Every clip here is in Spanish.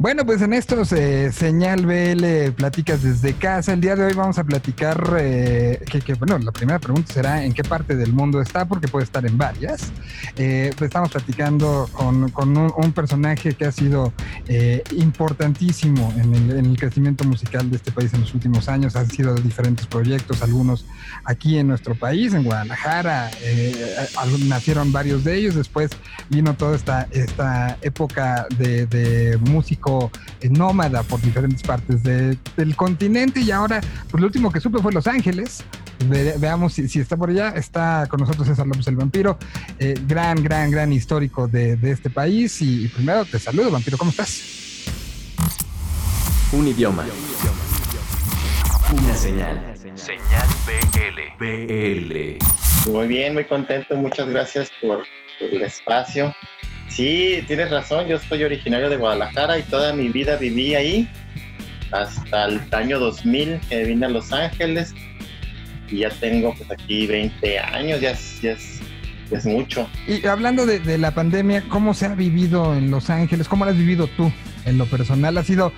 Bueno, pues en estos eh, Señal BL Platicas desde casa, el día de hoy vamos a platicar, eh, que, bueno, la primera pregunta será en qué parte del mundo está, porque puede estar en varias. Eh, pues estamos platicando con, un, personaje que ha sido importantísimo en el, crecimiento musical de este país en los últimos años, han sido diferentes proyectos, algunos aquí en nuestro país, en Guadalajara, nacieron varios de ellos, después vino toda esta, esta época de, de eh, nómada por diferentes partes del continente y ahora, pues lo último que supe fue Los Ángeles. veamos si, está por allá. Está con nosotros César López el Vampiro, eh, gran, gran, gran histórico de, este país. Y, primero te saludo, Vampiro, ¿cómo estás? Un idioma. Una señal. Señal BL. BL. Muy bien, muy contento. Muchas gracias por el espacio. Sí, tienes razón, yo soy originario de Guadalajara y toda mi vida viví ahí hasta el año 2000 que vine a Los Ángeles y ya tengo pues aquí 20 años, ya es, ya es, mucho. Y hablando de, la pandemia, ¿cómo se ha vivido en Los Ángeles? ¿Cómo lo has vivido tú? En lo personal ha sido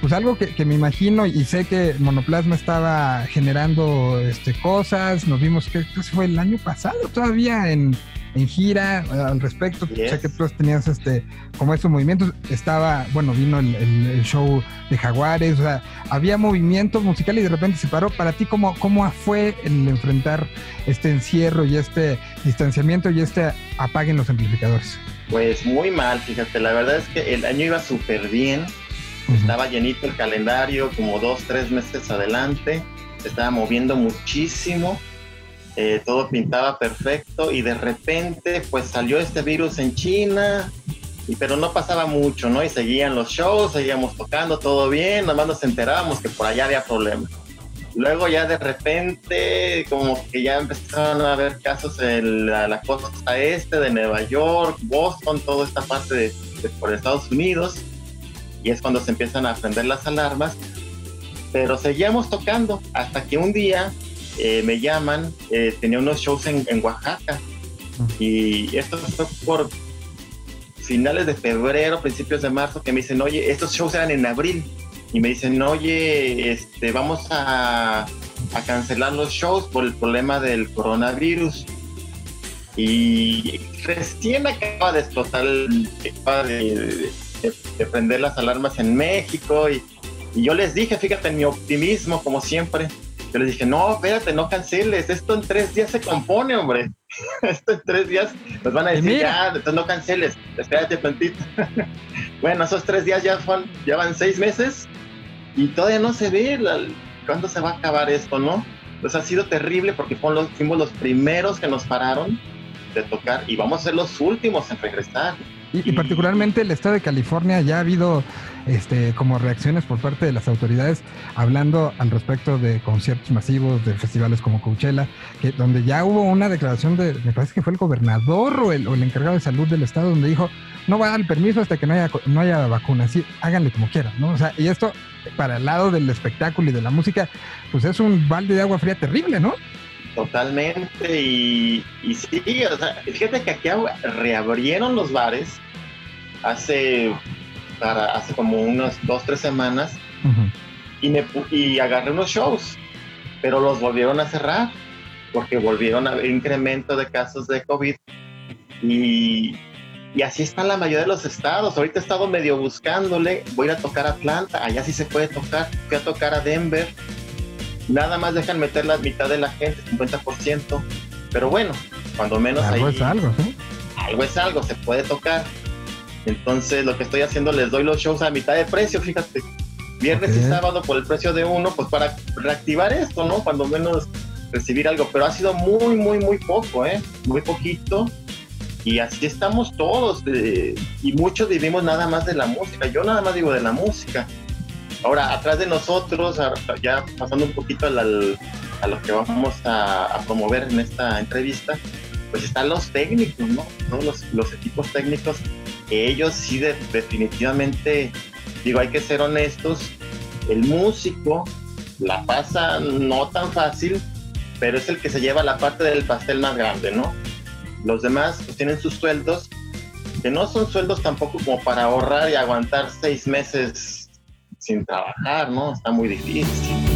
pues algo que, me imagino y sé que Monoplasma estaba generando este, cosas, nos vimos que fue el año pasado todavía en, en gira al respecto. Sé que tú tenías este, como esos movimientos. Estaba, bueno, vino el, show de Jaguares, o sea, había movimiento musical y de repente se paró. Para ti, ¿cómo, cómo fue el enfrentar este encierro y este distanciamiento y este apaguen los amplificadores? Pues muy mal, fíjate, la verdad es que el año iba súper bien. Estaba llenito el calendario, como dos, tres meses adelante. Se estaba moviendo muchísimo eh, todo pintaba perfecto y de repente pues salió este virus en China, y, pero no pasaba mucho, ¿no? Y seguían los shows, seguíamos tocando, todo bien, nada más nos enterábamos que por allá había problemas. Luego ya de repente como que ya empezaron a haber casos en la, costa este de Nueva York, Boston, toda esta parte de, por Estados Unidos, y es cuando se empiezan a prender las alarmas, pero seguíamos tocando hasta que un día eh, me llaman, eh, tenía unos shows en, Oaxaca. Y esto fue por finales de febrero, principios de marzo, que me dicen, oye, estos shows eran en abril y me dicen, oye, este, vamos a, a cancelar los shows por el problema del coronavirus. Y recién acaba de explotar, acaba de, de, prender las alarmas en México y, y yo les dije, fíjate, mi optimismo, como siempre, yo les dije, no, espérate, no canceles, esto en tres días se compone, hombre. esto en tres días nos van a decir, ya, entonces no canceles, espérate tantito. bueno, esos tres días ya, van, ya van seis meses y todavía no se ve cuándo se va a acabar esto, ¿no? Pues ha sido terrible porque fuimos los primeros que nos pararon de tocar y vamos a ser los últimos en regresar. Y, particularmente el estado de California ya ha habido este, como reacciones por parte de las autoridades hablando al respecto de conciertos masivos, de festivales como Coachella, que donde ya hubo una declaración de, me parece que fue el gobernador o el, encargado de salud del estado, donde dijo, no va a dar el permiso hasta que no haya, no haya vacuna, sí, háganle como quieran, ¿no? O sea, y esto para el lado del espectáculo y de la música, pues es un balde de agua fría terrible, ¿no? Totalmente, y, sí, o sea, fíjate que aquí reabrieron los bares hace, para, hace como unas dos, tres semanas y, me, y agarré unos shows, pero los volvieron a cerrar porque volvieron a haber incremento de casos de COVID y, y así está la mayoría de los estados. Ahorita he estado medio buscándole, voy a ir a tocar a Atlanta, allá sí se puede tocar, fui a tocar a Denver nada más dejan meter la mitad de la gente, 50%, pero bueno, cuando menos algo es algo, ¿sí? Algo es algo, se puede tocar. Entonces lo que estoy haciendo, les doy los shows a mitad de precio, fíjate. Viernes y sábado por el precio de uno, pues para reactivar esto, ¿no? Cuando menos recibir algo, pero ha sido muy, muy, muy poco, ¿eh? Muy poquito. Y así estamos todos, eh, y muchos vivimos nada más de la música. Yo nada más digo de la música Ahora, atrás de nosotros, ya pasando un poquito a lo que vamos a, promover en esta entrevista, pues están los técnicos, ¿no? Todos los, equipos técnicos, ellos sí definitivamente, digo, hay que ser honestos, el músico la pasa no tan fácil, pero es el que se lleva la parte del pastel más grande, ¿no? Los demás pues, tienen sus sueldos que no son sueldos tampoco como para ahorrar y aguantar seis meses sin trabajar, ¿no? Está muy difícil.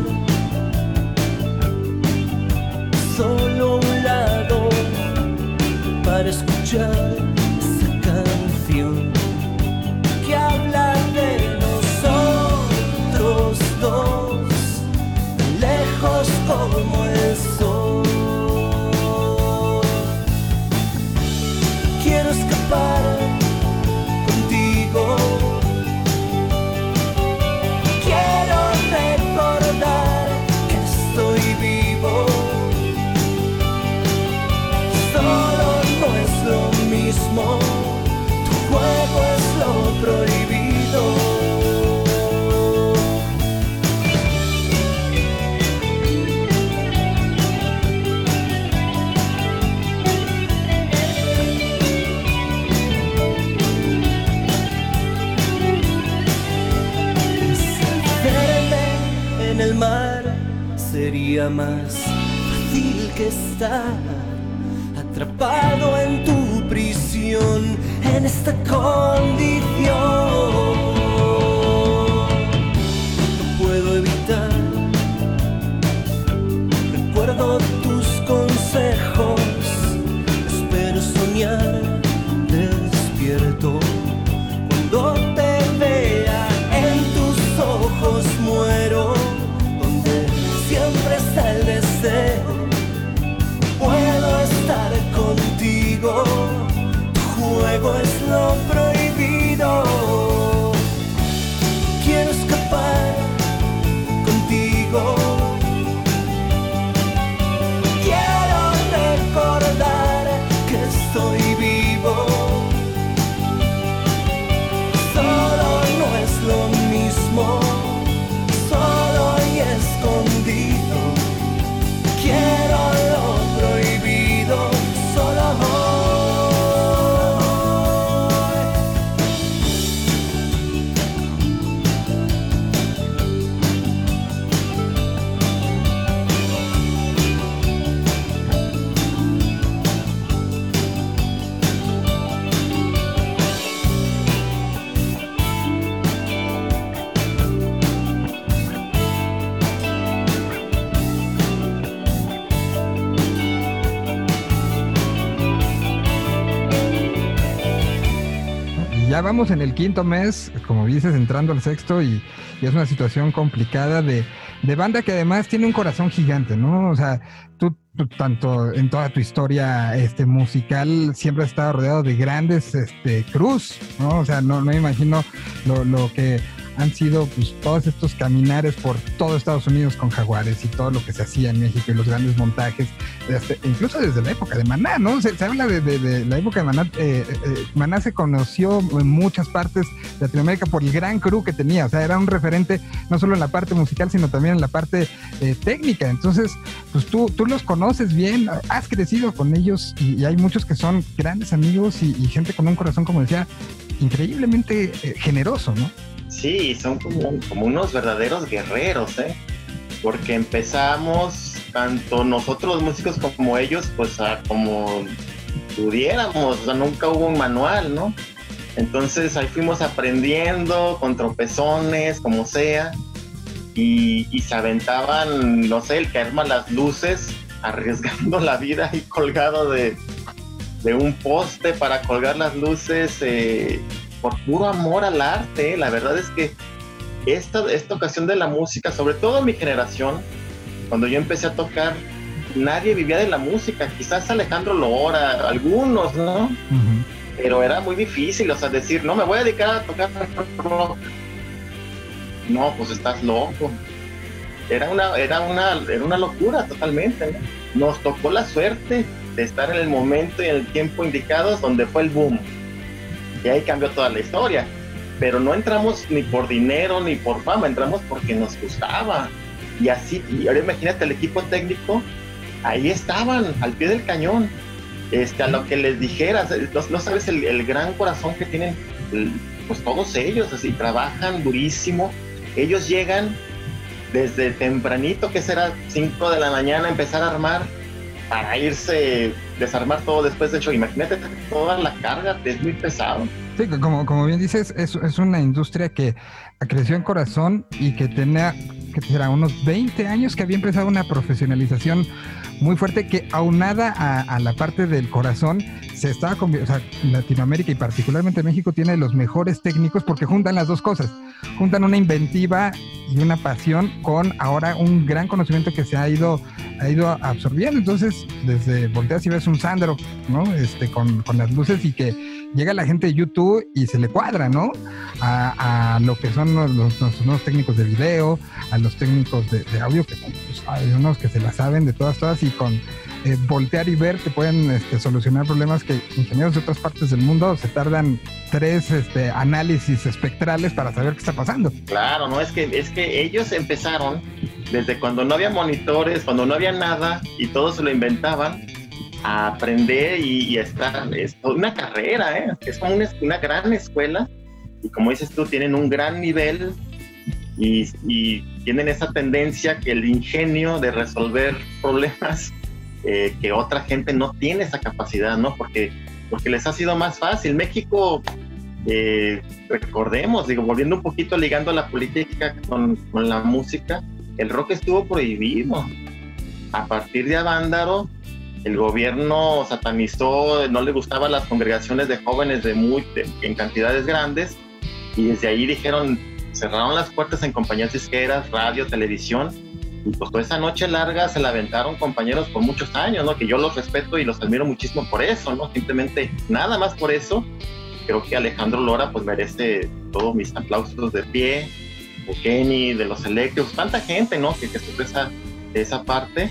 atrapado en tu prisión en esta condición. Vamos en el quinto mes, como dices, entrando al sexto y, es una situación complicada de, banda que además tiene un corazón gigante, ¿no? O sea, tú, tanto en toda tu historia este, musical siempre has estado rodeado de grandes este, cruz, ¿no? O sea, no, no imagino lo, lo que han sido pues, todos estos caminares por todo Estados Unidos con jaguares y todo lo que se hacía en México y los grandes montajes, incluso desde la época de Maná, ¿no? Se, habla de, la época de Maná. Eh, eh, Maná se conoció en muchas partes de Latinoamérica por el gran crew que tenía, o sea, era un referente no solo en la parte musical, sino también en la parte eh, técnica. Entonces, pues tú, tú los conoces bien, has crecido con ellos y, hay muchos que son grandes amigos y gente con un corazón, como decía, increíblemente generoso, ¿no? Sí, son como, como unos verdaderos guerreros, ¿eh? Porque empezamos, tanto nosotros músicos como ellos, pues a como pudiéramos, o sea, nunca hubo un manual, ¿no? Entonces ahí fuimos aprendiendo con tropezones, como sea, y, se aventaban, no sé, el que arma las luces, arriesgando la vida y colgado de, de un poste para colgar las luces. Eh, por puro amor al arte. La verdad es que esta, esta ocasión de la música, sobre todo mi generación, cuando yo empecé a tocar, nadie vivía de la música. Quizás Alejandro Lora, algunos, ¿no? Pero era muy difícil, o sea, decir, no, me voy a dedicar a tocar rock. No, pues estás loco. era una, era una, era una locura totalmente. ¿no? Nos tocó la suerte de estar en el momento y en el tiempo indicados donde fue el boom. Y ahí cambió toda la historia. Pero no entramos ni por dinero ni por fama, entramos porque nos gustaba. Y así, y ahora imagínate el equipo técnico, ahí estaban, al pie del cañón. Este, a lo que les dijeras, no, no sabes el, gran corazón que tienen, pues todos ellos, así trabajan durísimo. Ellos llegan desde tempranito, que será 5 de la mañana, empezar a armar para irse, desarmar todo después. De hecho, imagínate toda la carga, es muy pesado. Sí, como, como bien dices, es, es una industria que creció en corazón y que tenía, que será unos 20 años que había empezado una profesionalización muy fuerte que aunada a, la parte del corazón se estaba o sea, Latinoamérica y particularmente México tiene los mejores técnicos porque juntan las dos cosas, juntan una inventiva y una pasión con ahora un gran conocimiento que se ha ido ha ido absorbiendo. Entonces, desde volteas y ves un Sandro, ¿no? Este, con, con las luces y que llega la gente de YouTube y se le cuadra, ¿no? A, lo que son los, los, nuevos técnicos de video, a los técnicos de, de audio, que pues, hay unos que se la saben de todas, todas, y con eh, voltear y ver que pueden este, solucionar problemas que ingenieros de otras partes del mundo se tardan tres este, análisis espectrales para saber qué está pasando. Claro, no es que es que ellos empezaron desde cuando no había monitores, cuando no había nada y todos se lo inventaban a aprender y, y estar es una carrera, ¿eh? es como una, una, gran escuela y como dices tú tienen un gran nivel y, y tienen esa tendencia que el ingenio de resolver problemas eh, que otra gente no tiene esa capacidad, ¿no? Porque, porque les ha sido más fácil. México, eh, recordemos, digo, volviendo un poquito ligando la política con, con, la música, el rock estuvo prohibido. A partir de Avándaro, el gobierno satanizó, no le gustaban las congregaciones de jóvenes de muy, de, en cantidades grandes, y desde ahí dijeron, cerraron las puertas en compañías disqueras, radio, televisión, y pues toda esa noche larga se la aventaron compañeros por muchos años, ¿no? Que yo los respeto y los admiro muchísimo por eso, ¿no? Simplemente nada más por eso. Creo que Alejandro Lora pues merece todos mis aplausos de pie, o Kenny, de los eléctricos, tanta gente, ¿no? Que, que esa, esa parte.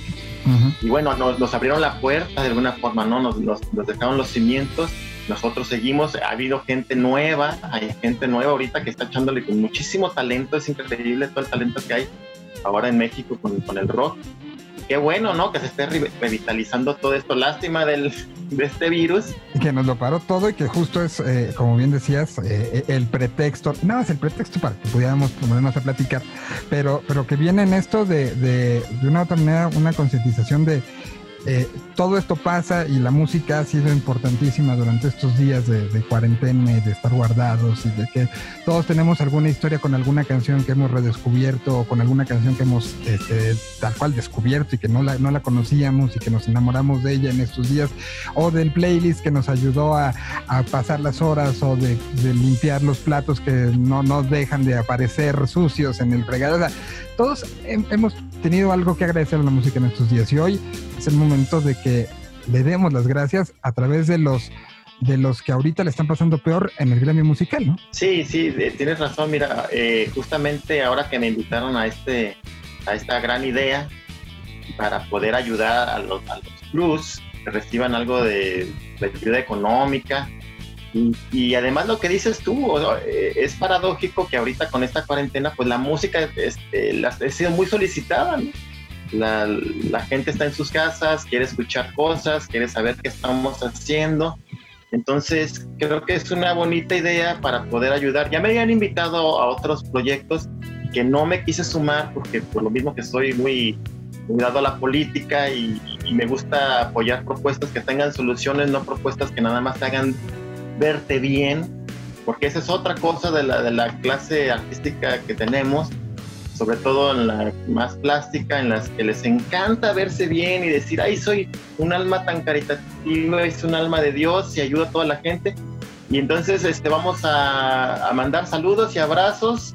Y bueno, nos, nos, abrieron la puerta de alguna forma, ¿no? Nos, nos, nos dejaron los cimientos nosotros seguimos, ha habido gente nueva, hay gente nueva ahorita que está echándole con muchísimo talento, es increíble todo el talento que hay ahora en México con, con el rock. Qué bueno, ¿no? Que se esté re revitalizando todo esto. Lástima del, de este virus. Que nos lo paró todo y que justo es, eh, como bien decías, eh, el pretexto, no, es el pretexto para que pudiéramos ponernos a platicar, pero, pero que viene en esto de, de, de una otra manera, una concientización de eh, todo esto pasa y la música ha sido importantísima durante estos días de, cuarentena y de estar guardados y de que todos tenemos alguna historia con alguna canción que hemos redescubierto o con alguna canción que hemos este, tal cual descubierto y que no la, no la conocíamos y que nos enamoramos de ella en estos días o del playlist que nos ayudó a, pasar las horas o de, de, limpiar los platos que no nos dejan de aparecer sucios en el fregado. O sea, todos hemos tenido algo que agradecer a la música en estos días y hoy es el momento de que le demos las gracias a través de los de los que ahorita le están pasando peor en el gremio musical, ¿no? Sí, sí, tienes razón. Mira, eh, justamente ahora que me invitaron a este a esta gran idea para poder ayudar a los, a los plus que reciban algo de ayuda económica, y, y, además lo que dices tú, eh, es paradójico que ahorita con esta cuarentena, pues la música este, ha sido muy solicitada, ¿no? la, la, gente está en sus casas, quiere escuchar cosas, quiere saber qué estamos haciendo. Entonces, creo que es una bonita idea para poder ayudar. Ya me habían invitado a otros proyectos que no me quise sumar porque por lo mismo que soy muy, muy dado a la política y, y me gusta apoyar propuestas que tengan soluciones, no propuestas que nada más te hagan verte bien, porque esa es otra cosa de la, de la clase artística que tenemos, sobre todo en la más plástica, en las que les encanta verse bien y decir, ay, soy un alma tan caritativa, es un alma de Dios y ayuda a toda la gente. Y entonces este, vamos a, a mandar saludos y abrazos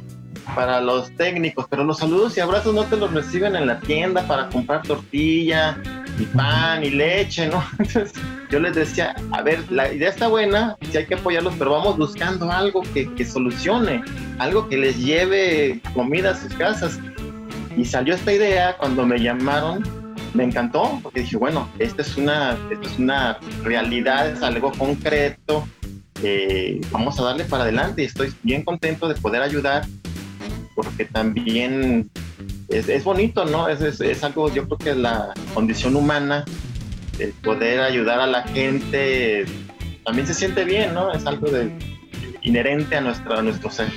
para los técnicos, pero los saludos y abrazos no te los reciben en la tienda para comprar tortilla, y pan y leche, ¿no? Entonces yo les decía, a ver, la idea está buena, sí hay que apoyarlos, pero vamos buscando algo que, que solucione, algo que les lleve comida a sus casas. Y salió esta idea cuando me llamaron, me encantó, porque dije, bueno, esta es una, esta es una realidad, es algo concreto, eh, vamos a darle para adelante y estoy bien contento de poder ayudar, porque también es, es bonito, ¿no? Es, es, es algo, yo creo que es la condición humana, el poder ayudar a la gente, también se siente bien, ¿no? Es algo de, inherente a, nuestra, a nuestro ser.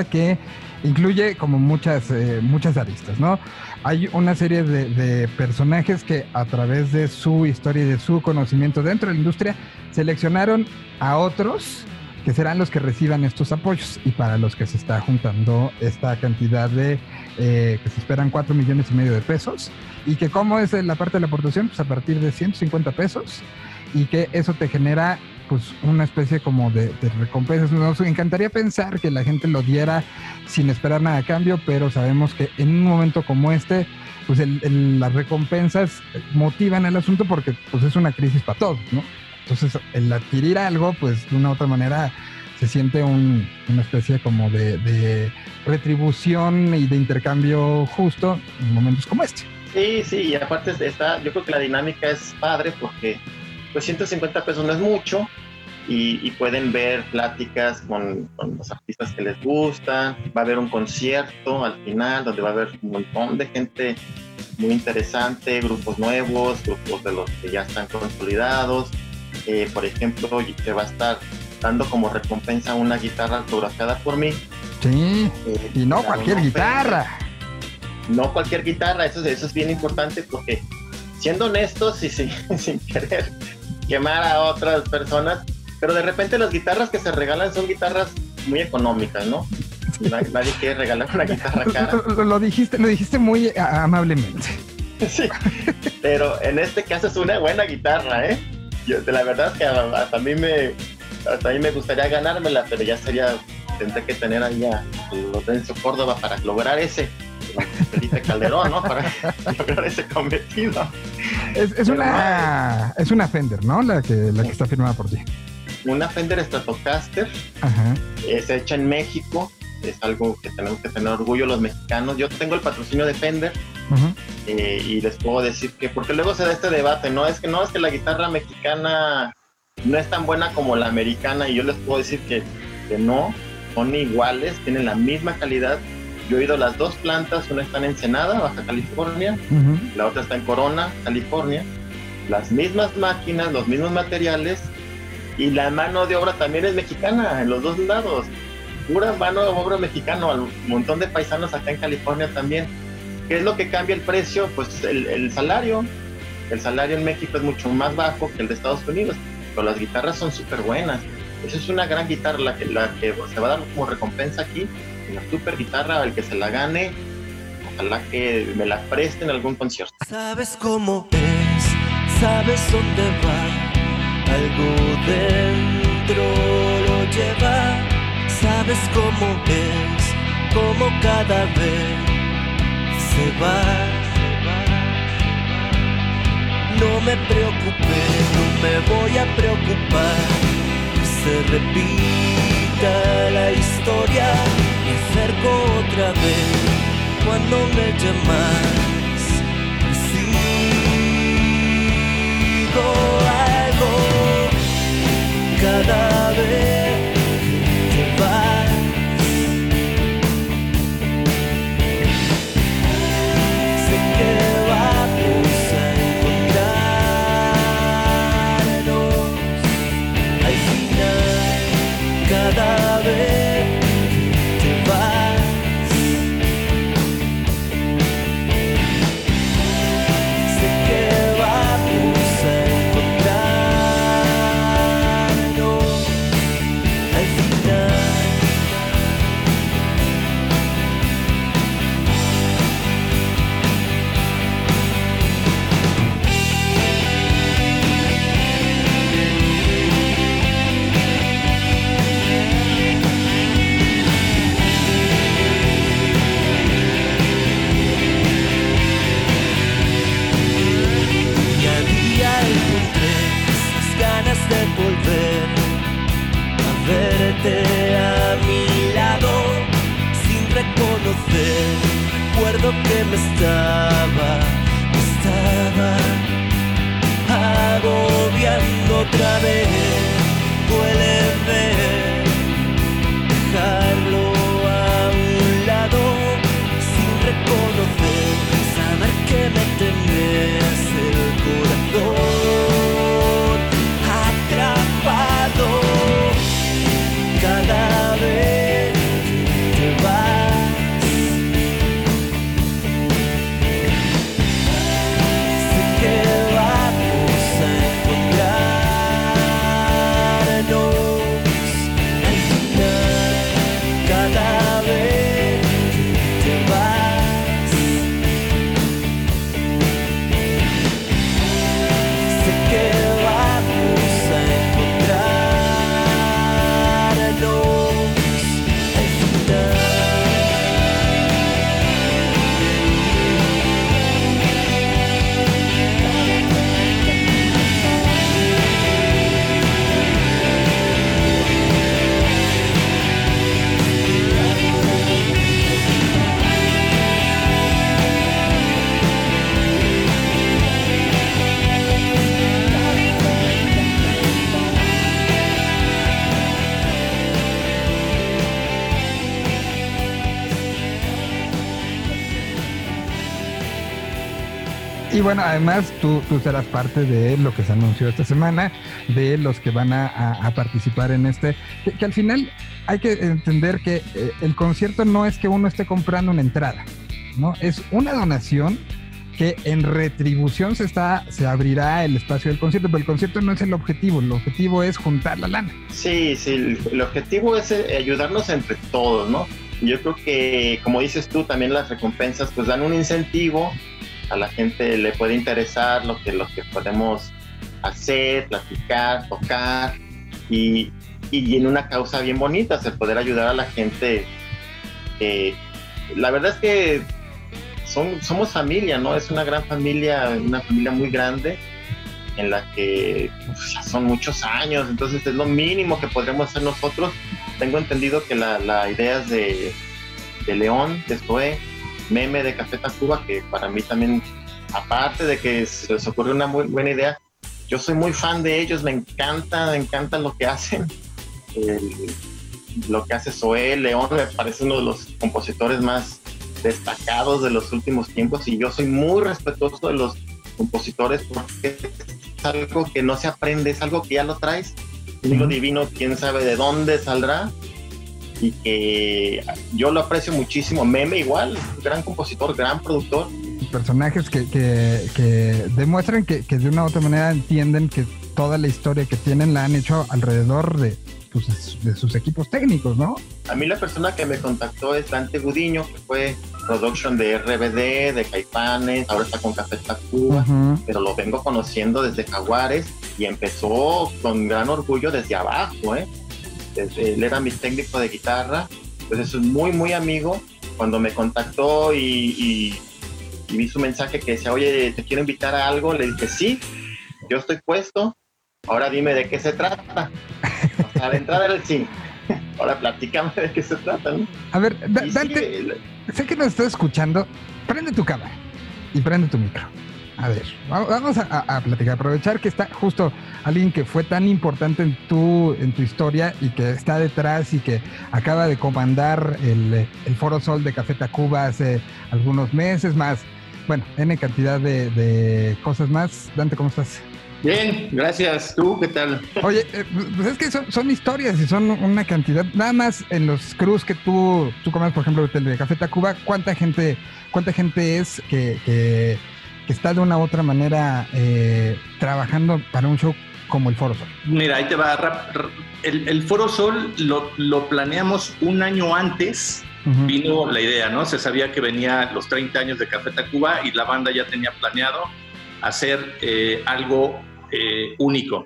Iniciativa que incluye como muchas, eh, muchas aristas, ¿no? Hay una serie de, de personajes que a través de su historia y de su conocimiento dentro de la industria seleccionaron a otros que serán los que reciban estos apoyos y para los que se está juntando esta cantidad de eh, que se esperan 4 millones y medio de pesos y que cómo es la parte de la aportación pues a partir de 150 pesos y que eso te genera pues una especie como de, de recompensas. Nos encantaría pensar que la gente lo diera sin esperar nada a cambio, pero sabemos que en un momento como este, pues el- el- las recompensas motivan el asunto porque pues es una crisis para todos, ¿no? Entonces, el adquirir algo, pues de una u otra manera se siente un- una especie como de, de retribución y de intercambio justo en momentos como este. Sí, sí, y aparte está, yo creo que la dinámica es padre porque pues 150 pesos no es mucho y, y pueden ver pláticas con, con los artistas que les gustan, va a haber un concierto al final donde va a haber un montón de gente muy interesante, grupos nuevos, grupos de los que ya están consolidados, Eh, por ejemplo, te va a estar dando como recompensa una guitarra autografiada por mí. Sí, eh, y no cualquier guitarra. no cualquier guitarra, eso, eso es bien importante porque siendo honestos y sin, sin querer quemar a otras personas, pero de repente las guitarras que se regalan son guitarras muy económicas, ¿no? Nadie, nadie quiere regalar una guitarra cara. Lo, lo dijiste, lo dijiste muy amablemente. Sí, pero en este caso es una buena guitarra, ¿eh? Yo, de la verdad que a- hasta a mí me hasta a mí me gustaría ganármela, pero ya sería tendré que tener ahí a Lorenzo Córdoba para lograr ese Felipe Calderón, ¿no? Para lograr ese cometido. Es, es una es una Fender, ¿no? La que, la que está firmada por ti. Una Fender Stratocaster Ajá. es hecha en México, es algo que tenemos que tener orgullo los mexicanos. Yo tengo el patrocinio de Fender Ujú. eh, y les puedo decir que, porque luego se da este debate, ¿no? Es que no, es que la guitarra mexicana no es tan buena como la americana y yo les puedo decir que, que no, son iguales, tienen la misma calidad. Yo he ido a las dos plantas, una está en Ensenada, Baja California, la otra está en Corona, California. Las mismas máquinas, los mismos materiales y la mano de obra también es mexicana en los dos lados. Pura mano de obra mexicana, un montón de paisanos acá en California también. ¿Qué es lo que cambia el precio? Pues el, el salario. El salario en México es mucho más bajo que el de Estados Unidos, pero las guitarras son súper buenas. Esa es una gran guitarra la que, la que se va a dar como recompensa aquí. Una super guitarra, el que se la gane, ojalá que me la presten en algún concierto. Sabes cómo es, sabes dónde va, algo dentro lo lleva. Sabes cómo es, cómo cada vez se va. No me preocupé, no me voy a preocupar. Que se repita la historia, me acerco otra vez cuando me llamas. Sigo algo cada vez Recuerdo que me estaba Y bueno, además tú, tú serás parte de lo que se anunció esta semana, de los que van a, participar en este, que, que al final hay que entender que eh, el concierto no es que uno esté comprando una entrada, ¿no? Es una donación que en retribución se está, se abrirá el espacio del concierto, pero el concierto no es el objetivo, el objetivo es juntar la lana. Sí, sí, el, el objetivo es eh, ayudarnos entre todos, ¿no? Yo creo que, como dices tú, también las recompensas pues dan un incentivo, a la gente le puede interesar lo que, lo que podemos hacer, platicar, tocar y, y en una causa bien bonita, el poder ayudar a la gente. eh, la verdad es que son, somos familia, ¿no? Es una gran familia, una familia muy grande en la que pues, son muchos años, entonces es lo mínimo que podremos hacer nosotros. Tengo entendido que la, la idea de, de León, de Zoe, Meme de Café Tacuba, que para mí también, aparte de que se les ocurrió una muy buena idea, yo soy muy fan de ellos, me encanta, me encanta lo que hacen. El- lo que hace Zoe, León me parece uno de los compositores más destacados de los últimos tiempos y yo soy muy respetuoso de los compositores porque es algo que no se aprende, es algo que ya lo traes. Y lo divino, quién sabe de dónde saldrá. Y que yo lo aprecio muchísimo. Meme igual, gran compositor, gran productor. personajes que, que, que demuestran que, que de una u otra manera entienden que toda la historia que tienen la han hecho alrededor de, pues, de sus equipos técnicos, ¿no? A mí la persona que me contactó es Dante Gudiño, que fue production de RBD, de Caipanes, ahora está con Café Tacuba. Ujú. pero lo vengo conociendo desde Jaguares y empezó con gran orgullo desde abajo, ¿eh? Desde- él era mi técnico de guitarra, entonces es muy, muy amigo. Cuando me contactó y, y- y vi su mensaje que decía, oye, te quiero invitar a algo, le dije, sí, yo estoy puesto, ahora dime de qué se trata. O sea, de entrada era el sí. Ahora platícame de qué se trata, ¿no? A ver, Da- Y sí, Dante, sé que nos estás escuchando. Prende tu cámara y prende tu micro. A ver, va- vamos a, platicar, aprovechar que está justo alguien que fue tan importante en tu, en tu historia y que está detrás y que acaba de comandar el, el Foro Sol de Café Tacuba hace algunos meses más. Bueno, N cantidad de, de cosas más. Dante, ¿cómo estás? Bien, gracias. ¿Tú qué tal? Oye, eh, pues es que son, son historias y son una cantidad. Nada más en los crews que tú, tú comes, por ejemplo, el de Café Tacuba, ¿cuánta gente, cuánta gente es que está de una u otra manera eh, trabajando para un show como el Foro Sol? Mira, ahí te va. rap- El, el Foro Sol lo, lo planeamos un año antes. Vino la idea, ¿no? Se sabía que venía los 30 años de Café Tacuba y la banda ya tenía planeado hacer eh, algo eh, único.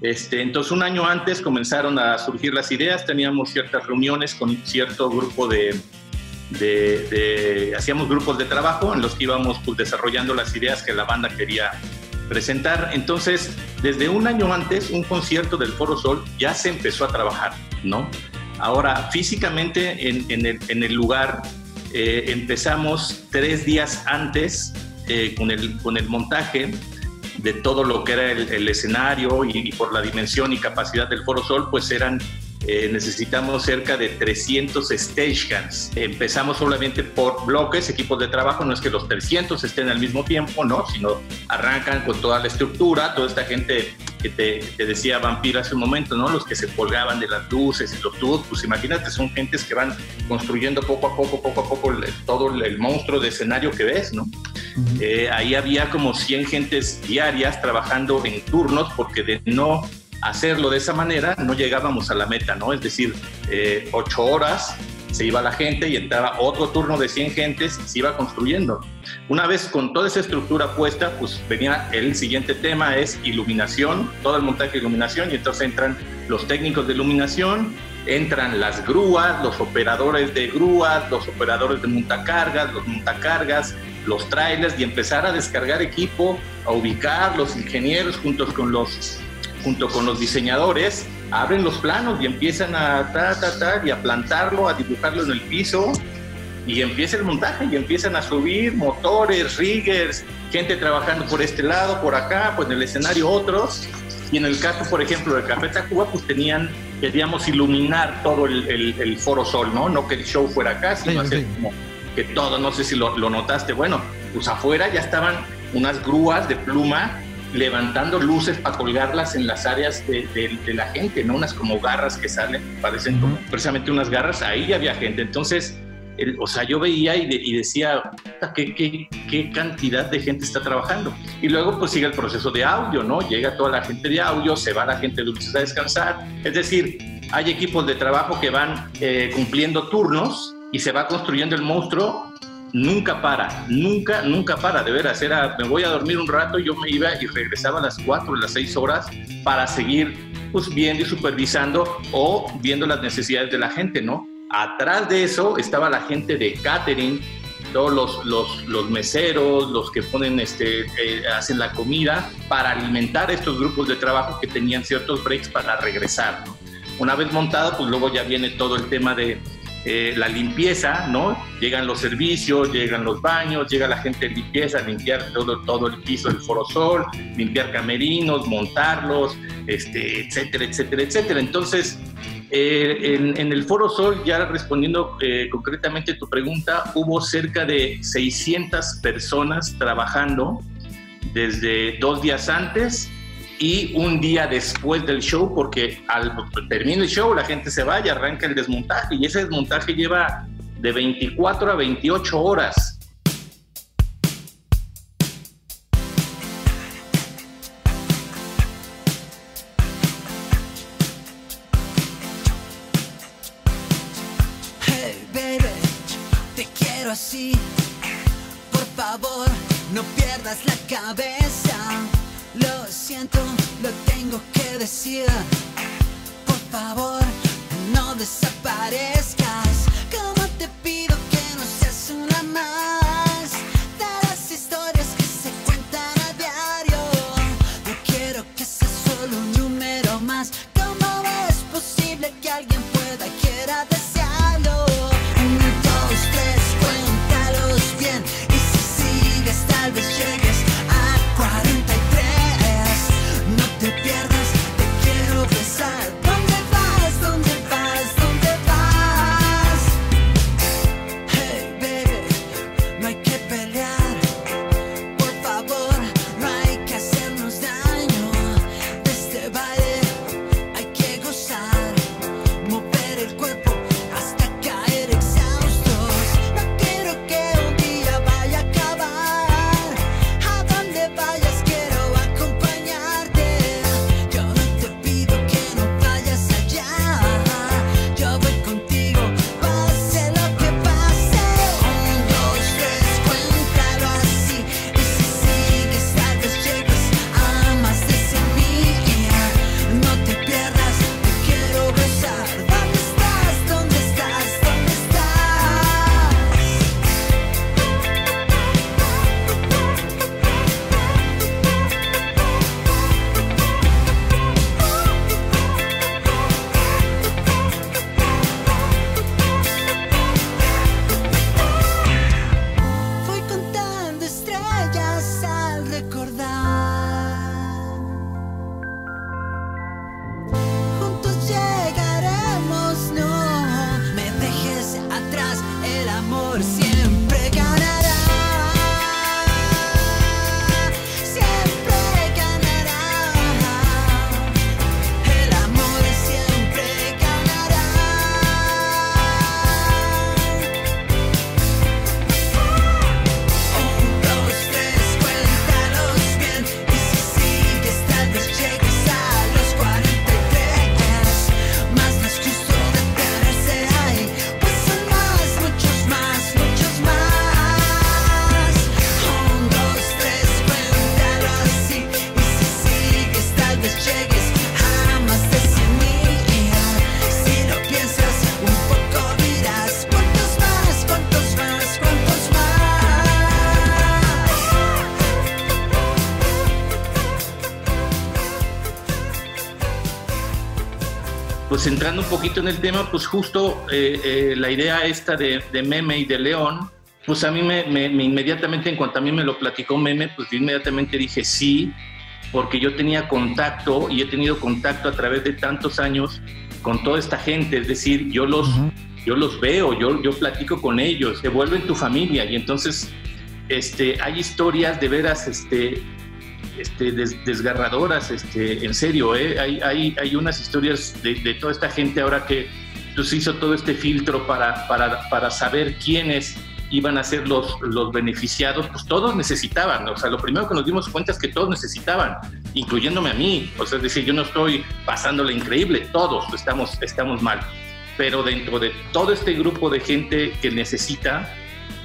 Este, entonces, un año antes comenzaron a surgir las ideas, teníamos ciertas reuniones con cierto grupo de, de- hacíamos grupos de trabajo en los que íbamos pues, desarrollando las ideas que la banda quería presentar. Entonces, desde un año antes, un concierto del Foro Sol ya se empezó a trabajar, ¿no? Ahora, físicamente en, el, lugar eh, empezamos tres días antes eh, con, el, con el montaje de todo lo que era el, el escenario y, y por la dimensión y capacidad del Foro Sol, pues eran, eh, necesitamos cerca de 300 stagehands. Empezamos solamente por bloques, equipos de trabajo, no es que los 300 estén al mismo tiempo, ¿no? Sino arrancan con toda la estructura, toda esta gente que te, te decía Vampiro hace un momento, ¿no? Los que se colgaban de las luces y los tubos, pues imagínate, son gentes que van construyendo poco a poco, poco a poco el- todo el, el monstruo de escenario que ves, ¿no? Ujú. Eh, ahí había como 100 gentes diarias trabajando en turnos porque de no hacerlo de esa manera no llegábamos a la meta, ¿no? Es decir, eh, ocho horas se iba la gente y entraba otro turno de 100 gentes y se iba construyendo. Una vez con toda esa estructura puesta, pues venía el siguiente tema, es iluminación, todo el montaje de iluminación y entonces entran los técnicos de iluminación, entran las grúas, los operadores de grúas, los operadores de montacargas, los montacargas, los trailers y empezar a descargar equipo, a ubicar los ingenieros juntos con los, junto con los diseñadores, abren los planos y empiezan a ta, ta, ta, y a plantarlo, a dibujarlo en el piso y empieza el montaje y empiezan a subir motores, riggers, gente trabajando por este lado, por acá, pues en el escenario otros. Y en el caso, por ejemplo, de Café Tacuba, pues tenían, queríamos iluminar todo el, el- el Foro Sol, ¿no? No que el show fuera acá, sino Sí, hacer sí. como que todo, no sé si lo, lo notaste, bueno, pues afuera ya estaban unas grúas de pluma levantando luces para colgarlas en las áreas de, de, la gente, ¿no? Unas como garras que salen, parecen como precisamente unas garras, ahí ya había gente. Entonces, o sea, yo veía y, decía, ¿qué, ¿qué, qué, cantidad de gente está trabajando. Y luego pues sigue el proceso de audio, ¿no? Llega toda la gente de audio, se va la gente de luces a descansar. Es decir, hay equipos de trabajo que van eh, cumpliendo turnos y se va construyendo el monstruo nunca para, nunca, nunca para, de veras, era, me voy a dormir un rato, yo me iba y regresaba a las 4 o las 6 horas para seguir pues viendo y supervisando o viendo las necesidades de la gente, ¿no? Atrás de eso estaba la gente de catering, todos los, los, los meseros, los que ponen, este, eh, hacen la comida para alimentar estos grupos de trabajo que tenían ciertos breaks para regresar. Una vez montado, pues luego ya viene todo el tema de eh, la limpieza, ¿no? Llegan los servicios, llegan los baños, llega la gente de limpieza, limpiar todo, el piso del forosol, limpiar camerinos, montarlos, este, etcétera, etcétera, etcétera. Entonces, eh, en, el Foro Sol, ya respondiendo eh, concretamente tu pregunta, hubo cerca de 600 personas trabajando desde dos días antes y un día después del show, porque al terminar el show la gente se va y arranca el desmontaje y ese desmontaje lleva de 24 a 28 horas. así. Por favor, no pierdas la cabeza. Siento, lo tengo que decir. Por favor, no desaparezcas. Como te pido que no seas una más de las historias que se cuentan a diario. No quiero que seas solo un número más. ¿Cómo es posible que alguien pueda Pues entrando un poquito en el tema, pues justo eh, eh, la idea esta de, de, Meme y de León, pues a mí me, me, me, inmediatamente, en cuanto a mí me lo platicó Meme, pues yo inmediatamente dije sí, porque yo tenía contacto y he tenido contacto a través de tantos años con toda esta gente, es decir, yo los, uh -huh. yo los veo, yo, yo platico con ellos, se vuelven tu familia y entonces este, hay historias de veras este, este, des- desgarradoras, este, en serio, ¿eh? hay, hay, hay unas historias de, de toda esta gente ahora que pues, hizo todo este filtro para, para, para saber quiénes iban a ser los, los beneficiados, pues todos necesitaban, o sea, lo primero que nos dimos cuenta es que todos necesitaban, incluyéndome a mí, o sea, es decir, yo no estoy pasándole increíble, todos estamos, estamos mal, pero dentro de todo este grupo de gente que necesita,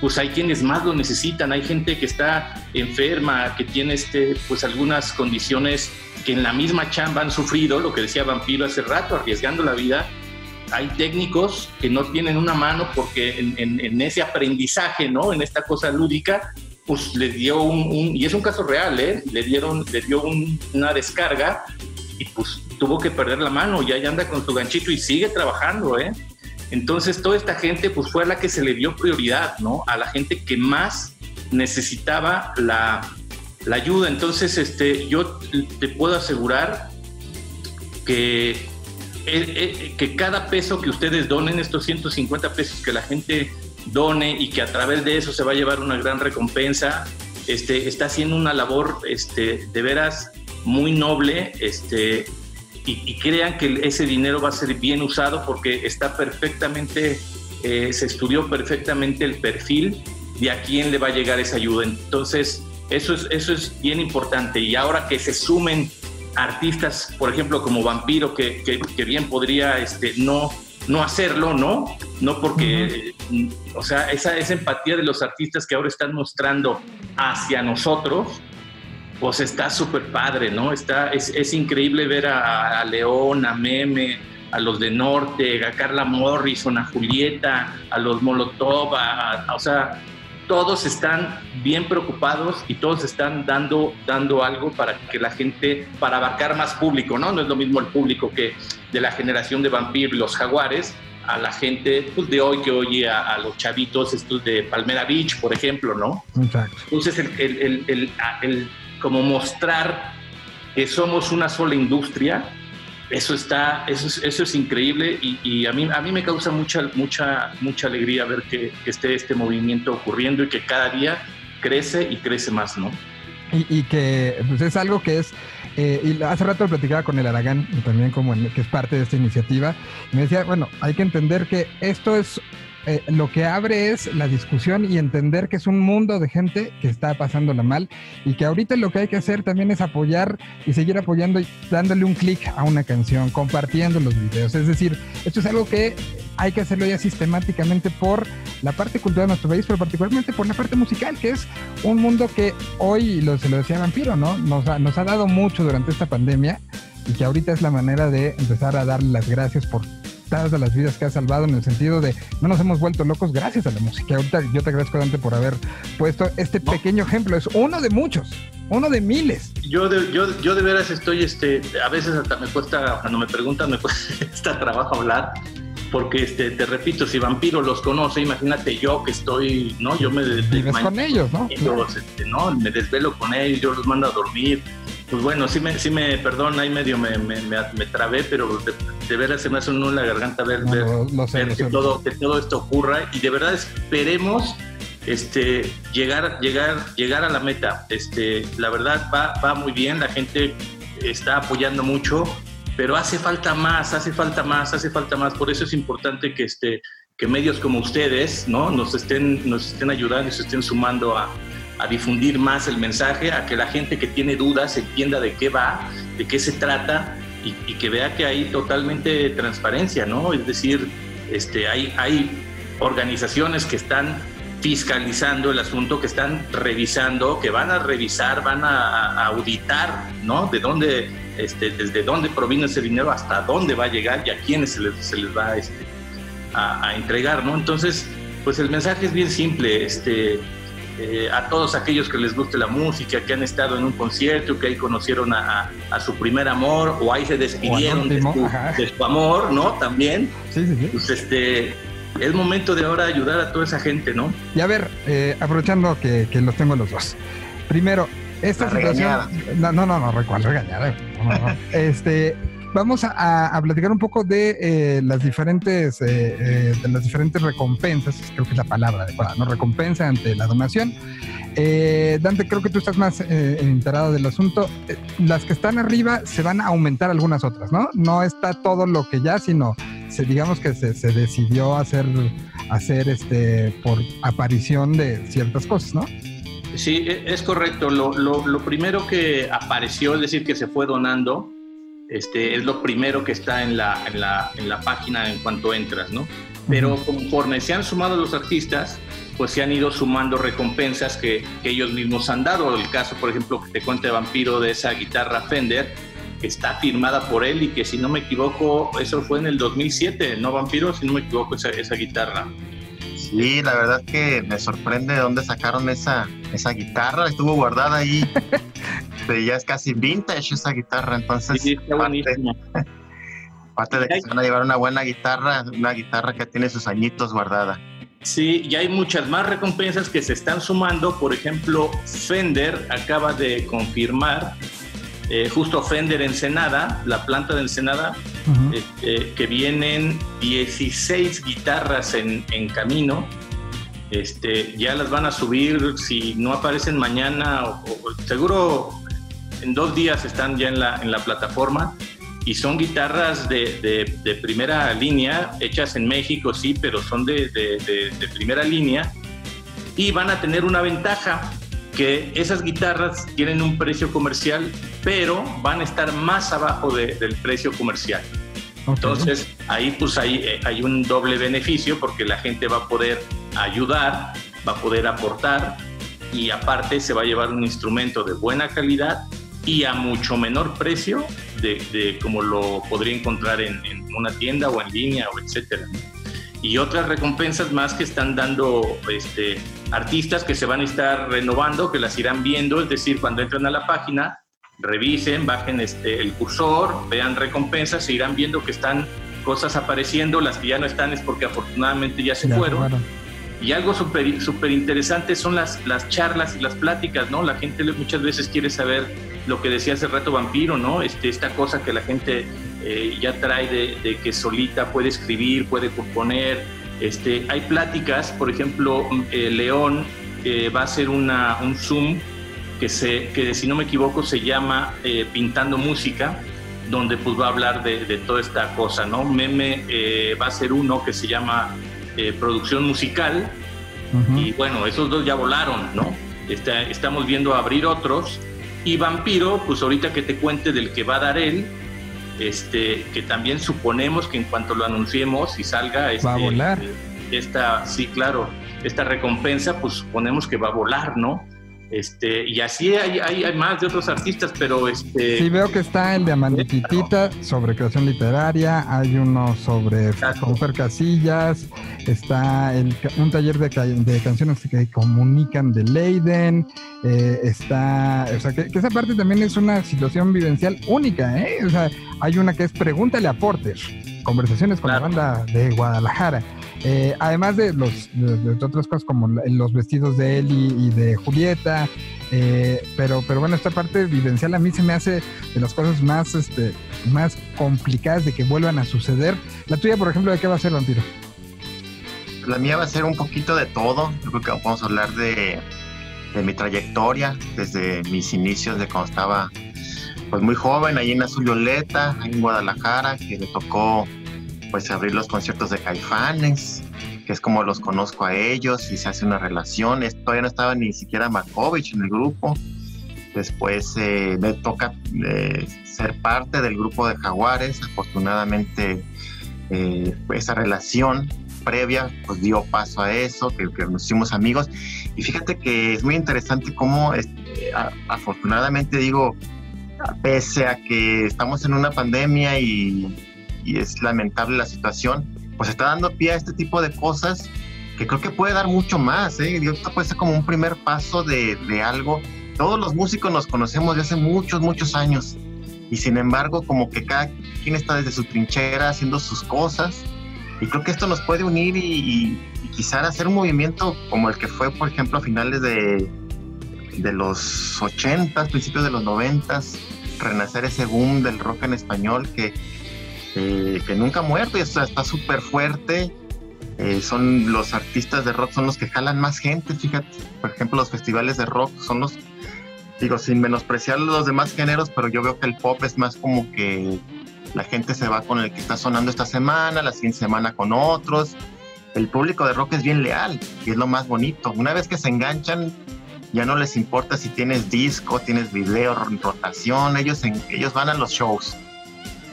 pues hay quienes más lo necesitan, hay gente que está enferma, que tiene este, pues algunas condiciones que en la misma chamba han sufrido, lo que decía Vampiro hace rato, arriesgando la vida. Hay técnicos que no tienen una mano porque en, ese aprendizaje, ¿no? En esta cosa lúdica, pues le dio un, y es un caso real, ¿eh? Le dieron, le dio un- una descarga y pues tuvo que perder la mano y ahí anda con su ganchito y sigue trabajando, ¿eh? Entonces, toda esta gente, pues fue a la que se le dio prioridad, ¿no? A la gente que más necesitaba la, ayuda. Entonces, este, yo te puedo asegurar que, eh, eh, que cada peso que ustedes donen, estos 150 pesos que la gente done y que a través de eso se va a llevar una gran recompensa, este, está haciendo una labor este, de veras muy noble, este, y, y crean que ese dinero va a ser bien usado porque está perfectamente, eh, se estudió perfectamente el perfil de a quién le va a llegar esa ayuda. Entonces, eso es, eso es bien importante. Y ahora que se sumen artistas, por ejemplo, como Vampiro, que, que- que bien podría este, no, no hacerlo, ¿no? No porque, mm, o sea, esa, esa empatía de los artistas que ahora están mostrando hacia nosotros, pues está súper padre, ¿no? Está, es, es increíble ver a, a León, a Meme, a los de Norte, a Carla Morrison, a Julieta, a los Molotov, a- a- o sea, todos están bien preocupados y todos están dando, dando algo para que la gente, para abarcar más público, ¿no? No es lo mismo el público que de la generación de Vampir los Jaguares, a la gente pues, de hoy que oye a, a los chavitos estos de Palmera Beach, por ejemplo, ¿no? Exacto. Entonces, el, el- como mostrar que somos una sola industria, eso está, eso es, eso es increíble y, y a, mí, a mí me causa mucha, mucha, mucha alegría ver que, esté este movimiento ocurriendo y que cada día crece y crece más, ¿no? Y, y que pues, es algo que es, eh, y hace rato platicaba con el Aragán, también como en- que es parte de esta iniciativa, me decía, bueno, hay que entender que esto es, eh, lo que abre es la discusión y entender que es un mundo de gente que está pasándola mal y que ahorita lo que hay que hacer también es apoyar y seguir apoyando y dándole un clic a una canción, compartiendo los videos. Es decir, esto es algo que hay que hacerlo ya sistemáticamente por la parte cultural de nuestro país, pero particularmente por la parte musical, que es un mundo que hoy, lo, se lo decía Vampiro, ¿no? Nos ha, nos ha dado mucho durante esta pandemia y que ahorita es la manera de empezar a darle las gracias por todas las vidas que ha salvado en el sentido de no nos hemos vuelto locos gracias a la música. Ahorita yo te agradezco, Dante, por haber puesto este pequeño ejemplo. Es uno de muchos, uno de miles. Yo de, yo, yo de veras estoy, este, a veces hasta me cuesta, cuando me preguntan, me cuesta trabajo hablar, porque este, te repito, si Vampiro los conoce, imagínate yo que estoy, ¿no? Yo me de- Vives de- con ellos, ¿no? este, ¿no? Me desvelo con ellos, yo los mando a dormir. Pues bueno, sí me, sí me perdón, ahí medio me, me, me, me trabé, pero de, de veras se me hace un nudo en la garganta ver, No, ver, sé, ver que, todo, que todo esto ocurra y de verdad esperemos este, llegar, llegar, llegar a la meta. Este, la verdad va, va muy bien, la gente está apoyando mucho, pero hace falta más, hace falta más, hace falta más. Por eso es importante que, este, que medios como ustedes ¿no? nos, estén, nos estén ayudando y se estén sumando a, a difundir más el mensaje, a que la gente que tiene dudas entienda de qué va, de qué se trata y, que vea que hay totalmente transparencia, ¿no? Es decir, este, hay, hay organizaciones que están fiscalizando el asunto, que están revisando, que van a revisar, van a, auditar, ¿no? De dónde, este, desde dónde proviene ese dinero, hasta dónde va a llegar y a quiénes se les, se les va este, a, a entregar, ¿no? Entonces, pues el mensaje es bien simple, este, eh, a todos aquellos que les guste la música, que han estado en un concierto, que ahí conocieron a, a- a su primer amor o ahí se despidieron de su, ajá. de su amor, ¿no? También, Sí, sí, sí. pues este, es momento de ahora ayudar a toda esa gente, ¿no? Y a ver, eh, aprovechando que, que los tengo los dos. Primero, esta La situación. No, no, no, no, recuerdo regañada. No, no, no. Este, vamos a- platicar un poco de eh, las diferentes, eh, eh, de las diferentes recompensas, creo que es la palabra ¿no? Recompensa ante la donación. Dante, creo que tú estás más enterado del asunto. Las que están arriba se van a aumentar algunas otras, ¿no? No está todo lo que ya, sino digamos que se, se decidió hacer, hacer este por aparición de ciertas cosas, ¿no? Sí, e- es correcto. Lo, lo- lo primero que apareció, es decir, que se fue donando, este, es lo primero que está en la, en, la, en la página en cuanto entras, ¿no? Pero conforme se han sumado los artistas, pues se han ido sumando recompensas que, que ellos mismos han dado. El caso, por ejemplo, que te cuenta Vampiro de esa guitarra Fender, que está firmada por él y que si no me equivoco, eso fue en el 2007, ¿no, Vampiro? Si no me equivoco, esa, esa guitarra. Sí, la verdad que me sorprende de dónde sacaron esa, esa guitarra. Estuvo guardada ahí. Este, ya es casi vintage esa guitarra, entonces Sí, está parte, parte de que se van a llevar una buena guitarra, una guitarra que tiene sus añitos guardada. Sí, y hay muchas más recompensas que se están sumando. Por ejemplo, Fender acaba de confirmar, eh, justo Fender Ensenada, la planta de Ensenada, Ujú. este, que vienen 16 guitarras en, en camino. Este, ya las van a subir, si no aparecen mañana, o, o seguro en dos días están ya en la, en la plataforma. Y son guitarras de, de- de primera línea, hechas en México, sí, pero son de- de primera línea. Y van a tener una ventaja, que esas guitarras tienen un precio comercial, pero van a estar más abajo de- del precio comercial. Ok. Entonces, ahí pues hay, eh, hay un doble beneficio porque la gente va a poder ayudar, va a poder aportar y aparte se va a llevar un instrumento de buena calidad y a mucho menor precio de, de como lo podría encontrar en, en una tienda o en línea o etcétera. Y otras recompensas más que están dando este, artistas que se van a estar renovando, que las irán viendo, es decir, cuando entran a la página, revisen, bajen este, el cursor, vean recompensas, se irán viendo que están cosas apareciendo, las que ya no están es porque afortunadamente ya se Ya fueron. Y algo súper súper interesante son las, las charlas y las pláticas, ¿no? La gente muchas veces quiere saber lo que decía hace rato Vampiro, ¿no? Este, esta cosa que la gente eh, ya trae de, de que solita puede escribir, puede componer. Este, hay pláticas, por ejemplo, mm, eh, León eh, va a hacer una, un Zoom que, se, que, si no me equivoco, se llama eh, Pintando Música, donde pues va a hablar de, de toda esta cosa, ¿no? Meme eh, va a ser uno que se llama eh, Producción Musical, Ujú. y bueno, esos dos ya volaron, ¿no? Está- estamos viendo abrir otros. Y Vampiro, pues ahorita que te cuente del que va a dar él, este, que también suponemos que en cuanto lo anunciemos y salga este, Va a volar. esta, sí, claro, esta recompensa, pues suponemos que va a volar, ¿no? Este, y así hay, hay, hay más de otros artistas, pero este, Sí, veo que está el de Amandititita sobre creación literaria, hay uno sobre Fer Casillas, está el, un taller de, de canciones que comunican de Leiden, eh, está, o sea, que, que esa parte también es una situación vivencial única, ¿eh? O sea, hay una que es Pregúntale a Porter, conversaciones con la banda de Guadalajara. Eh, además de los de, de otras cosas como los vestidos de Eli y de Julieta, eh, pero, pero bueno, esta parte vivencial a mí se me hace de las cosas más, este, más complicadas de que vuelvan a suceder. La tuya, por ejemplo, ¿de qué va a ser, Vampiro? La mía va a ser un poquito de todo. Yo creo que vamos a hablar de, de mi trayectoria desde mis inicios de cuando estaba pues muy joven ahí en Azul Violeta, ahí en Guadalajara, que me tocó pues abrir los conciertos de Caifanes, que es como los conozco a ellos y se hace una relación. Todavía no estaba ni siquiera Markovich en el grupo. Después eh, me toca eh, ser parte del grupo de Jaguares. Afortunadamente eh, esa relación previa pues dio paso a eso, que, nos hicimos amigos. Y fíjate que es muy interesante cómo afortunadamente digo, pese a que estamos en una pandemia y, y es lamentable la situación, pues está dando pie a este tipo de cosas que creo que puede dar mucho más. ¿eh? Esto puede ser como un primer paso de, de algo. Todos los músicos nos conocemos de hace muchos, muchos años. Y sin embargo, como que cada quien está desde su trinchera haciendo sus cosas. Y creo que esto nos puede unir y, y, y quizá hacer un movimiento como el que fue, por ejemplo, a finales de, de los 80, principios de los 90, renacer ese boom del rock en español que, eh, que nunca y está súper fuerte. eh, son los artistas de rock, son los que jalan más gente, fíjate. Por ejemplo, los festivales de rock son los, digo, sin menospreciar los demás géneros, pero yo veo que el pop es más como que la gente se va con el que está sonando esta semana, la siguiente semana con otros. El público de rock es bien leal y es lo más bonito. Una vez que se enganchan, ya no les importa si tienes disco, tienes video, rotación, ellos, ellos van a los shows.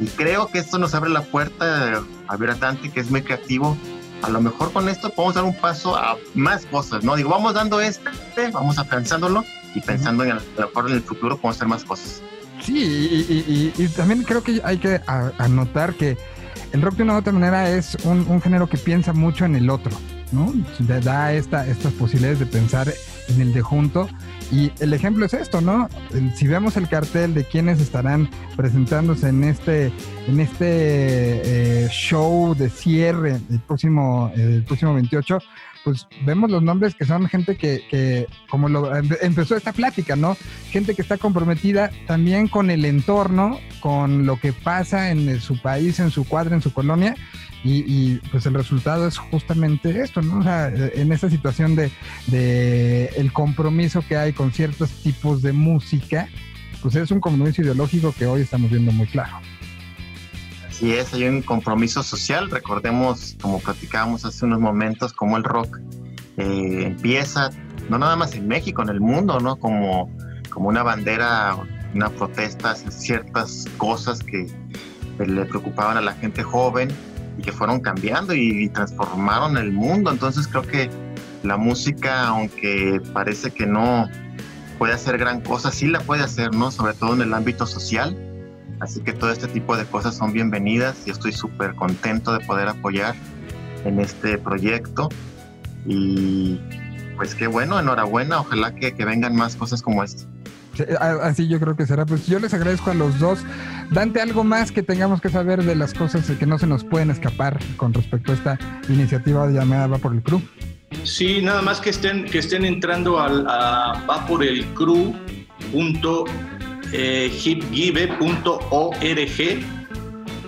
Y creo que esto nos abre la puerta a ver a Dante, que es muy creativo. A lo mejor con esto podemos dar un paso a más cosas, ¿no? Digo, vamos dando este, vamos afianzándolo y pensando en el, a lo mejor en el futuro podemos hacer más cosas. Sí, y, y- y- y también creo que hay que anotar que el rock de una u otra manera es un, un género que piensa mucho en el otro, ¿no? Da- esta, estas posibilidades de pensar en el de junto. Y el ejemplo es esto, ¿no? Si vemos el cartel de quienes estarán presentándose en este, en este eh, show de cierre el próximo, el próximo 28, pues vemos los nombres que son gente que, que como lo empe- empezó esta plática, ¿no? Gente que está comprometida también con el entorno, con lo que pasa en su país, en su cuadra, en su colonia. Y, pues el resultado es justamente esto, ¿no? O sea, en esa situación de, de el compromiso que hay con ciertos tipos de música, pues es un compromiso ideológico que hoy estamos viendo muy claro. Así es, hay un compromiso social. Recordemos, como platicábamos hace unos momentos, cómo el rock eh, empieza, no nada más en México, en el mundo, ¿no? Como, como una bandera, una protesta ciertas cosas que le preocupaban a la gente joven y que fueron cambiando y transformaron el mundo. Entonces creo que la música, aunque parece que no puede hacer gran cosa, sí la puede hacer, ¿no? Sobre todo en el ámbito social. Así que todo este tipo de cosas son bienvenidas y estoy súper contento de poder apoyar en este proyecto. Y pues qué bueno, enhorabuena, ojalá que, que vengan más cosas como esta. Así yo creo que será. Pues yo les agradezco a los dos. Dante, algo más que tengamos que saber de las cosas que no se nos pueden escapar con respecto a esta iniciativa llamada Va por el Crew. Sí, nada más que estén, que estén entrando al, a vaporelcrew.hipgive.org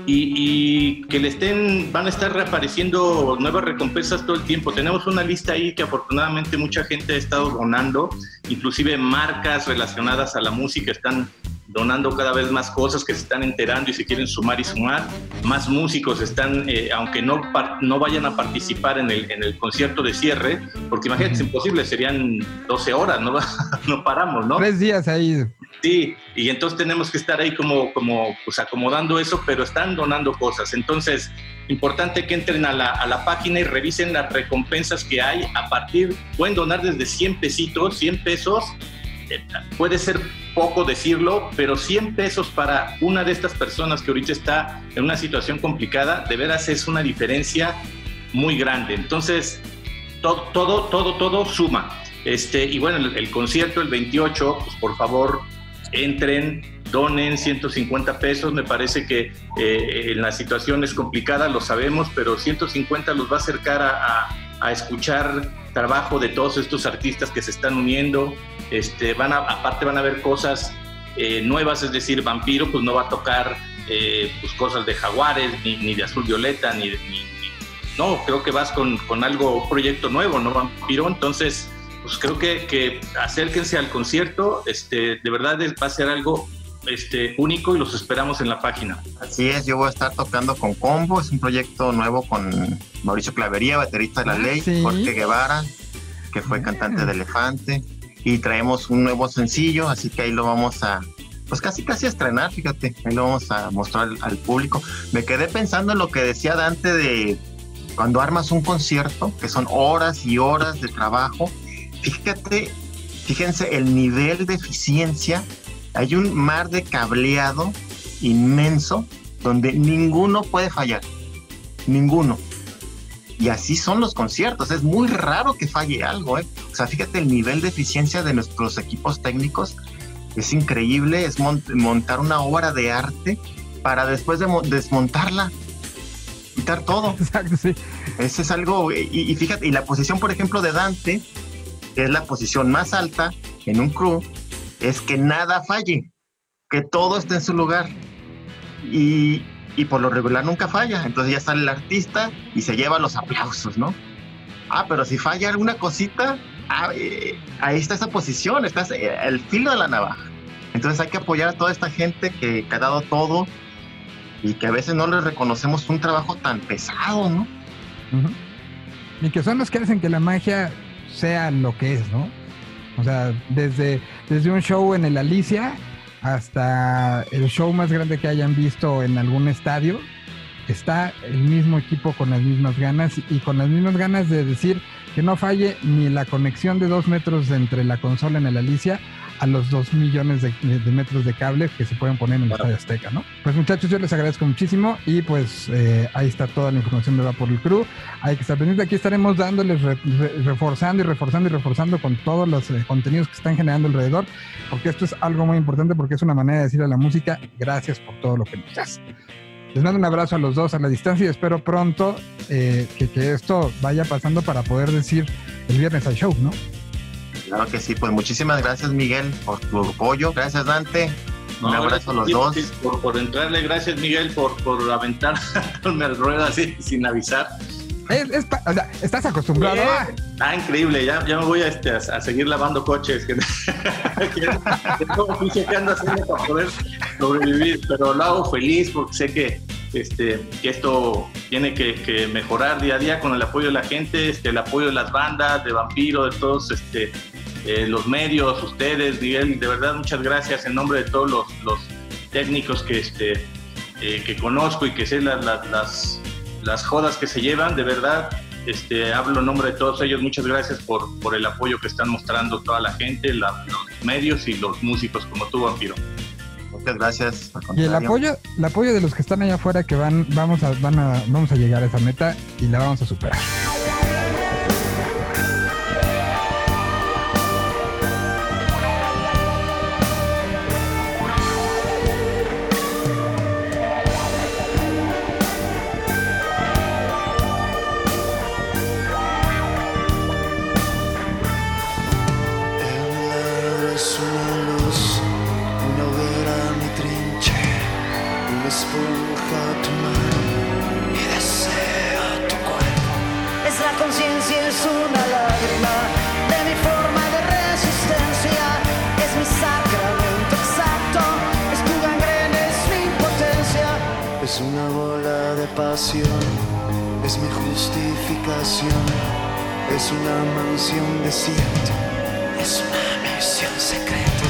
y, y que le estén, van a estar reapareciendo nuevas recompensas todo el tiempo. Tenemos una lista ahí que afortunadamente mucha gente ha estado donando, inclusive marcas relacionadas a la música están donando cada vez más cosas que se están enterando y se quieren sumar y sumar. Más músicos están, eh, aunque no, no vayan a participar en el, en el concierto de cierre, porque imagínate, es imposible, serían 12 horas, no, no paramos, ¿no? Tres días ahí. Sí, y entonces tenemos que estar ahí como, como pues acomodando eso, pero están donando cosas. Entonces, importante que entren a la, a la página y revisen las recompensas que hay a partir, pueden donar desde 100 pesitos, 100 pesos, eh, puede ser poco decirlo, pero 100 pesos para una de estas personas que ahorita está en una situación complicada, de veras es una diferencia muy grande. Entonces, todo, todo, todo, todo suma. Este, y bueno, el, el concierto el 28, pues por favor, entren, donen 150 pesos. Me parece que eh, en la situación es complicada, lo sabemos, pero 150 los va a acercar a, a- a escuchar trabajo de todos estos artistas que se están uniendo. Este, van a, aparte van a ver cosas eh, nuevas, es decir, Vampiro pues no va a tocar eh, pues, cosas de Jaguares, ni, ni de Azul Violeta, ni, de- ni- ni- no, creo que vas con, con algo, un proyecto nuevo, ¿no, Vampiro? Entonces, pues creo que, que acérquense al concierto, este, de verdad es- va a ser algo este, único y los esperamos en la página. Así es, yo voy a estar tocando con Combo, es un proyecto nuevo con Mauricio Clavería, baterista de la Ah, ley, sí. Jorge Guevara, que fue Ah. cantante de Elefante, y traemos un nuevo sencillo, así que ahí lo vamos a, pues casi casi a estrenar, fíjate, ahí lo vamos a mostrar al, al público. Me quedé pensando en lo que decía Dante de cuando armas un concierto, que son horas y horas de trabajo, fíjate, fíjense el nivel de eficiencia, hay un mar de cableado inmenso donde ninguno puede fallar, ninguno. Y así son los conciertos, es muy raro que falle algo, ¿eh? O sea, fíjate el nivel de eficiencia de nuestros equipos técnicos, es increíble, es mon- montar una obra de arte para después de mo- desmontarla, quitar todo. Exacto, sí. Ese es algo, y, y fíjate, y la posición, por ejemplo, de Dante, que es la posición más alta en un crew, es que nada falle, que todo esté en su lugar. Y y por lo regular nunca falla. Entonces ya sale el artista y se lleva los aplausos, ¿no? Ah, pero si falla alguna cosita, ah, eh, ahí está esa posición, estás eh, el filo de la navaja. Entonces hay que apoyar a toda esta gente que, ha dado todo y que a veces no les reconocemos un trabajo tan pesado, ¿no? Y que son los que hacen que la magia sea lo que es, ¿no? O sea, desde, desde un show en el Alicia hasta el show más grande que hayan visto en algún estadio, está el mismo equipo con las mismas ganas y con las mismas ganas de decir que no falle ni la conexión de dos metros entre la consola en el Alicia a los dos millones de, de- metros de cable que se pueden poner en el Estadio Azteca, ¿no? Pues muchachos, yo les agradezco muchísimo y pues eh, ahí está toda la información de Va por el Crew. Hay que estar pendientes. Aquí estaremos dándoles, re- re- reforzando y reforzando y reforzando con todos los eh, contenidos que están generando alrededor, porque esto es algo muy importante porque es una manera de decirle a la música gracias por todo lo que nos das. Les mando un abrazo a los dos a la distancia y espero pronto eh, que, que esto vaya pasando para poder decir el viernes al show, ¿no? Claro que sí, pues muchísimas gracias Miguel por tu apoyo, gracias Dante, un abrazo a los dos. Por, por entrarle, gracias Miguel por, por aventarme al ruedo así sin avisar. Es- es o sea, estás acostumbrado a... Ah, increíble, ya, ya me voy a, este, a, a seguir lavando coches. Que, que, que oficio que ando haciendo para poder sobrevivir, pero lo hago feliz porque sé que, este, que esto tiene que, que mejorar día a día con el apoyo de la gente, este, el apoyo de las bandas, de Vampiro, de todos este, eh, los medios, ustedes, Miguel, de verdad muchas gracias en nombre de todos los, técnicos que, este, eh, que conozco y que sé la- la- las, las jodas que se llevan, de verdad. Este, hablo en nombre de todos ellos. Muchas gracias por, por el apoyo que están mostrando toda la gente, la- los medios y los músicos como tú, Vampiro. Muchas gracias. Y el apoyo, el apoyo de los que están allá afuera que van, vamos a, van a, vamos a llegar a esa meta y la vamos a superar. Pasión, es mi justificación, es una mansión desierta, es una misión secreta.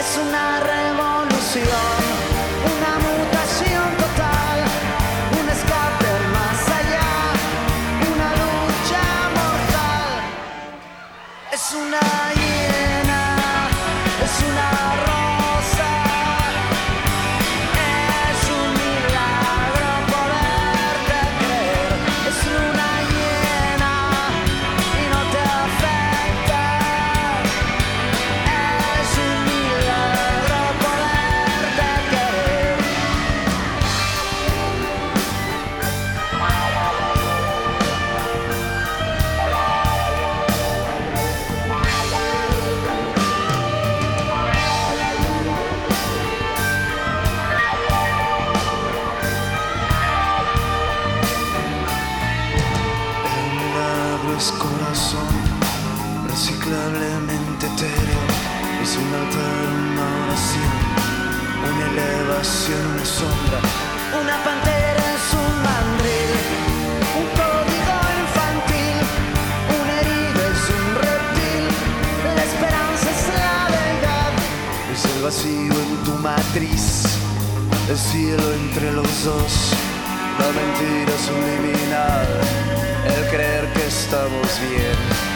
Es una revolución, matriz, el cielo entre los dos. La mentira subliminal, el creer que estamos bien.